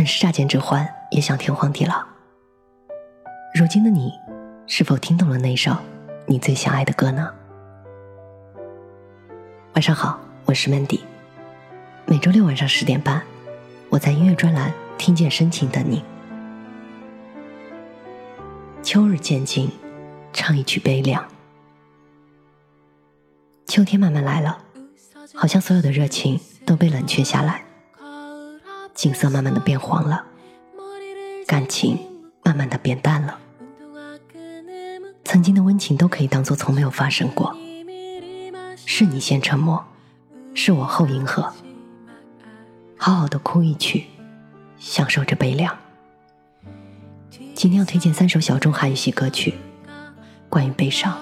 曾是乍见之欢，也想天荒地老。如今的你，是否听懂了那首你最想爱的歌呢？晚上好，我是 Mandy。每周六晚上十点半，我在音乐专栏听见深情等你。秋日渐近，唱一曲悲凉。秋天慢慢来了，好像所有的热情都被冷却下来。景色慢慢的变黄了，感情慢慢的变淡了，曾经的温情都可以当做从没有发生过。是你先沉默，是我后迎合。好好的哭一曲，享受这悲凉。今天要推荐三首小众韩语系歌曲，关于悲伤。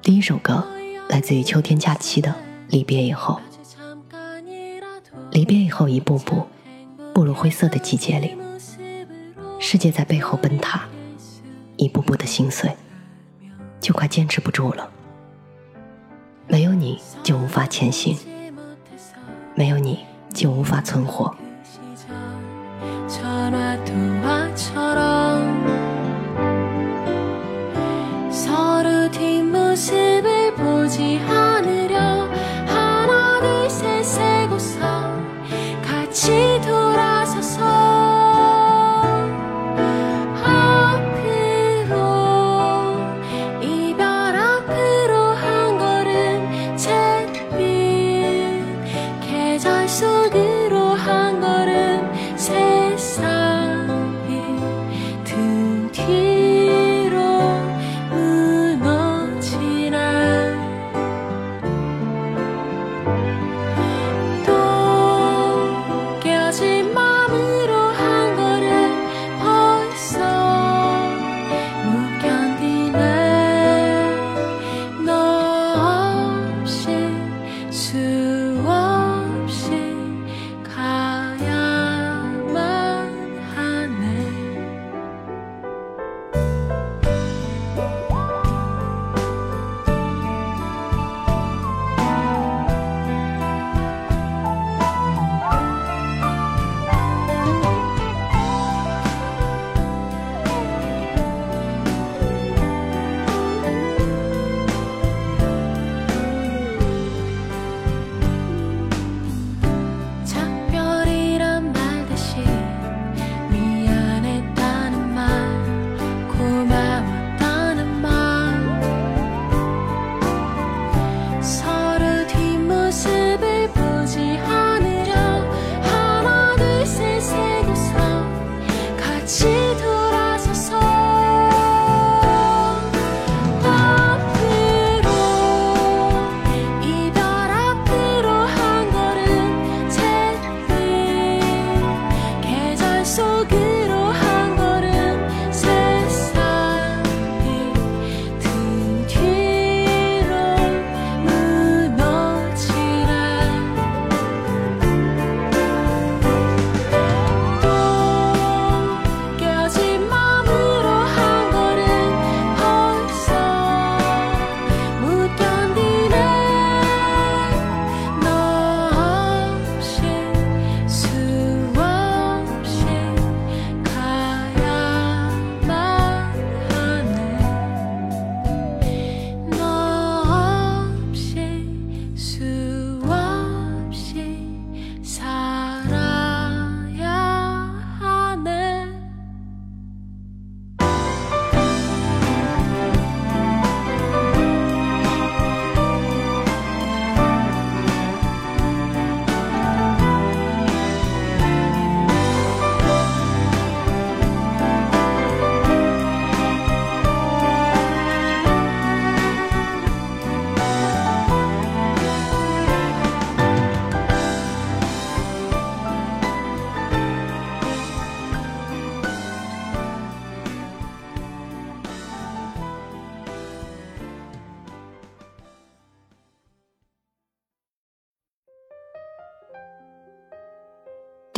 第一首歌来自于秋天假期的《离别以后》。离别以后，一步步步入灰色的季节里，世界在背后崩塌，一步步的心碎，就快坚持不住了。没有你就无法前行，没有你就无法存活。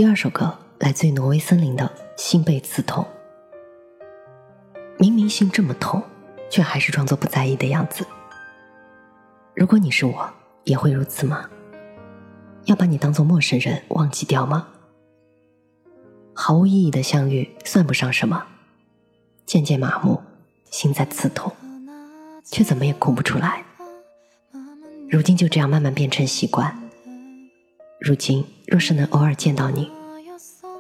第二首歌来自于挪威森林的《心被刺痛》，明明心这么痛，却还是装作不在意的样子。如果你是我，也会如此吗？要把你当做陌生人忘记掉吗？毫无意义的相遇算不上什么。渐渐麻木，心在刺痛，却怎么也哭不出来。如今就这样慢慢变成习惯。如今若是能偶尔见到你，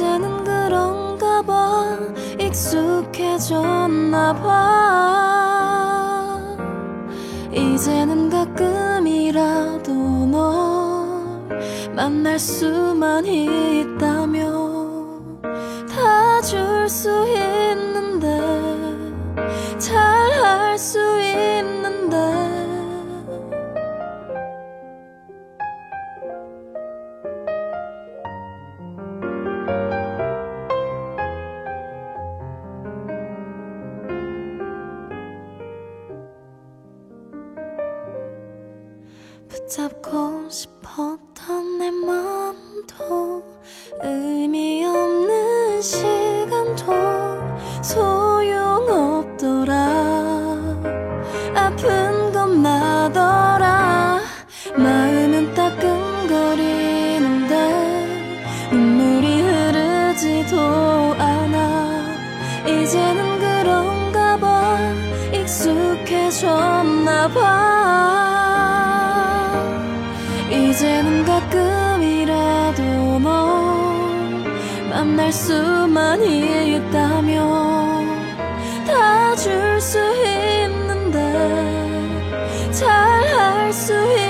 이제는 그런가 봐. 익숙해졌나 봐. 이제는 가끔이라도 널 만날 수만 있다면 다 줄 수 있 붙잡고 싶었던 내 마음도 의미 없는 시간도 소용없더라. 아픈 건 나더라. 마음은 따끔거리는데 눈물이 흐르지도 않아. 이제는 그런가 봐. 익숙해졌나 봐 가끔이라도 널 만날 수만 있다면 다 줄 수 있는데 잘 할 수 있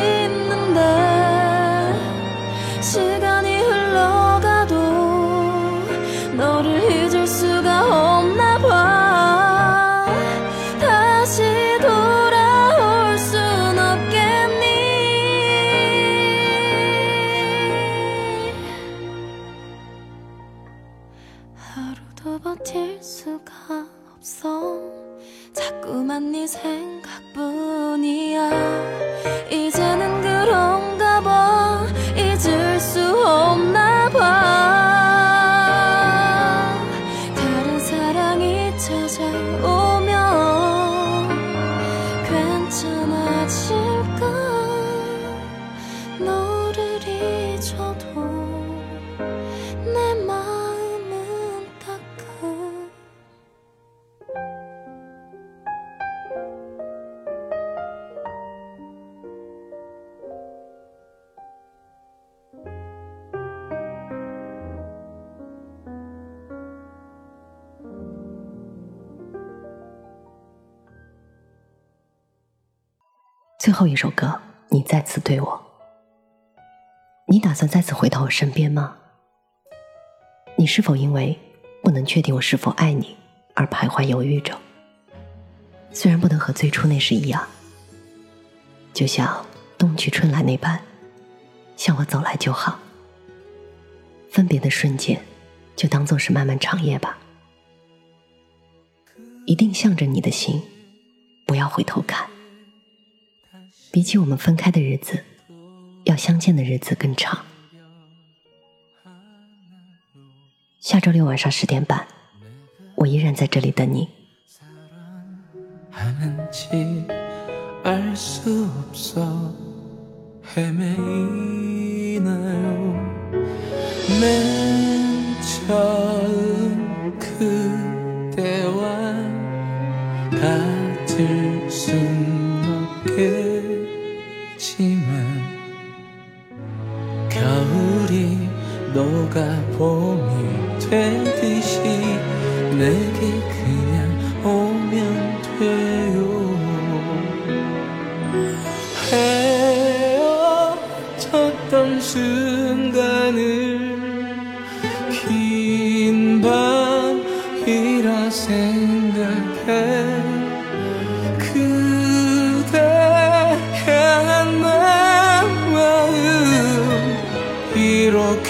버틸 수가 없어. 자꾸만 네 생각뿐이야. 이제는 그런가 봐. 잊을 수 없나 봐. 다른 사랑이 찾아오면 괜찮아질까? 너를 잊어도 最后一首歌，你再次对我，你打算再次回到我身边吗？你是否因为不能确定我是否爱你而徘徊犹豫着？虽然不能和最初那时一样，就像冬去春来那般，向我走来就好。分别的瞬间，就当做是漫漫长夜吧。一定向着你的心，不要回头看。比起我们分开的日子，要相见的日子更长。下周六晚上十点半，我依然在这里等你。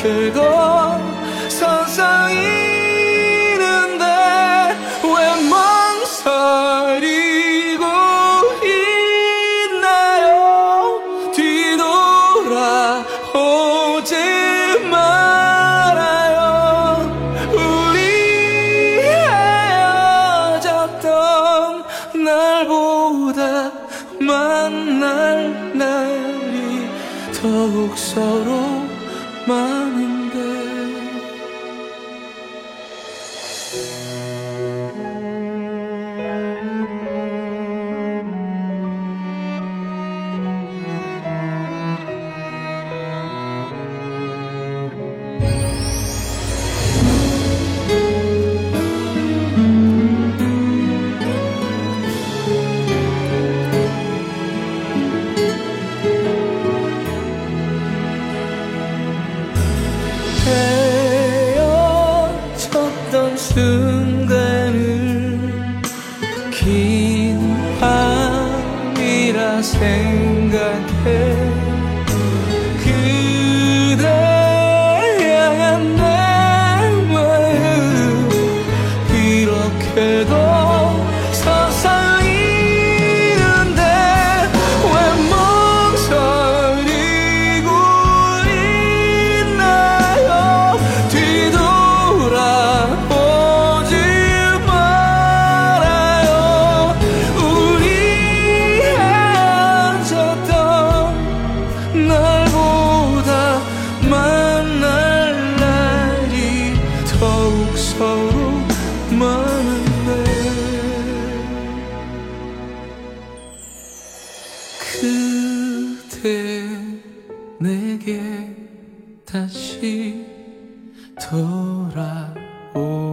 이렇게도 서성이는데 왜 망설이고 있나요? 뒤돌아오지 말아요. 우리 헤어졌던 날보다 만날 날이 더욱 서로 morning 생각해 내게 다시 돌아오